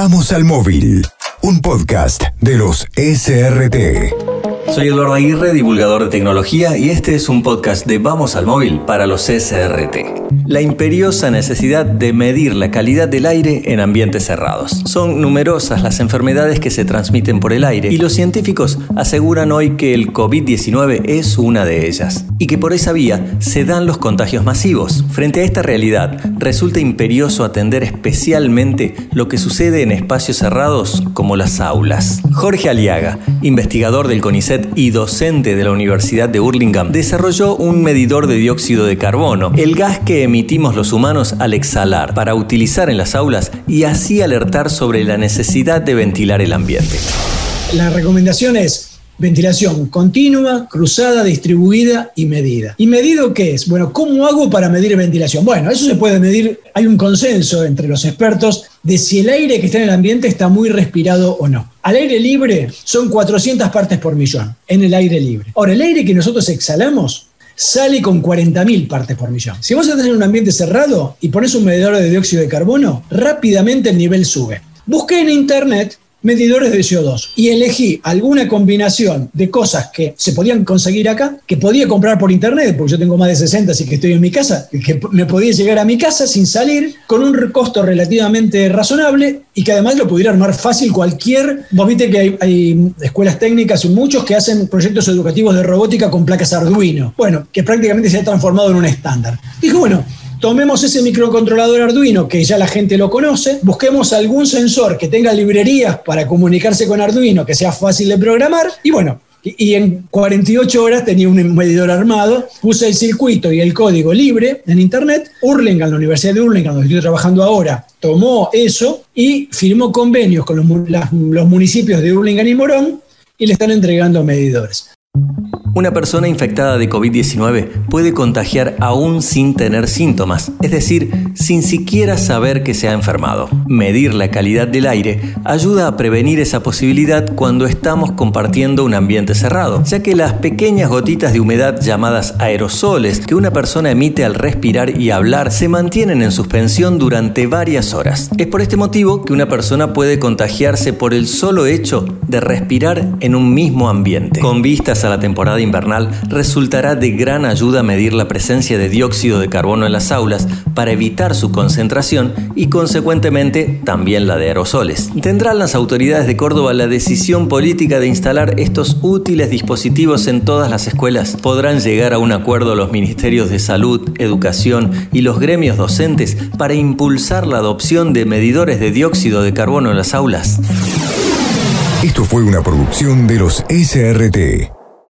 Vamos al móvil, un podcast de los SRT. Soy Eduardo Aguirre, divulgador de tecnología, y este es un podcast de Vamos al Móvil para los SRT. La imperiosa necesidad de medir la calidad del aire en ambientes cerrados. Son numerosas las enfermedades que se transmiten por el aire y los científicos aseguran hoy que el COVID-19 es una de ellas y que por esa vía se dan los contagios masivos. Frente a esta realidad, resulta imperioso atender especialmente lo que sucede en espacios cerrados como las aulas. Jorge Aliaga, investigador del CONICET y docente de la Universidad de Burlingame, desarrolló un medidor de dióxido de carbono, el gas que emitimos los humanos al exhalar, para utilizar en las aulas y así alertar sobre la necesidad de ventilar el ambiente. La recomendación es Ventilación continua, cruzada, distribuida y medida. ¿Y medido qué es? Bueno, ¿cómo hago para medir ventilación? Bueno, eso se puede medir, hay un consenso entre los expertos de si el aire que está en el ambiente está muy respirado o no. Al aire libre son 400 partes por millón, en el aire libre. Ahora, el aire que nosotros exhalamos sale con 40.000 partes por millón. Si vos estás en un ambiente cerrado y pones un medidor de dióxido de carbono, rápidamente el nivel sube. Busqué en internet medidores de CO2 y elegí alguna combinación de cosas que se podían conseguir acá, que podía comprar por internet, porque yo tengo más de 60, así que estoy en mi casa, que me podía llegar a mi casa sin salir, con un costo relativamente razonable y que además lo pudiera armar fácil cualquier. Vos viste que hay, escuelas técnicas y muchos que hacen proyectos educativos de robótica con placas Arduino. Bueno, que prácticamente se ha transformado en un estándar. Dijo, bueno, Tomemos ese microcontrolador Arduino que ya la gente lo conoce, busquemos algún sensor que tenga librerías para comunicarse con Arduino, que sea fácil de programar, y bueno, y en 48 horas tenía un medidor armado, puse el circuito y el código libre en internet. Hurlingham, la Universidad de Hurlingham, donde estoy trabajando ahora, tomó eso y firmó convenios con los, municipios de Hurlingham y Morón y le están entregando medidores. Una persona infectada de COVID-19 puede contagiar aún sin tener síntomas, es decir, sin siquiera saber que se ha enfermado. Medir la calidad del aire ayuda a prevenir esa posibilidad cuando estamos compartiendo un ambiente cerrado, ya que las pequeñas gotitas de humedad llamadas aerosoles que una persona emite al respirar y hablar se mantienen en suspensión durante varias horas. Es por este motivo que una persona puede contagiarse por el solo hecho de respirar en un mismo ambiente. Con vistas a la temporada invernal, resultará de gran ayuda medir la presencia de dióxido de carbono en las aulas para evitar su concentración y consecuentemente también la de aerosoles. Tendrán las autoridades de Córdoba la decisión política de instalar estos útiles dispositivos en todas las escuelas. Podrán llegar a un acuerdo los ministerios de salud, educación y los gremios docentes para impulsar la adopción de medidores de dióxido de carbono en las aulas. Esto fue una producción de los SRT.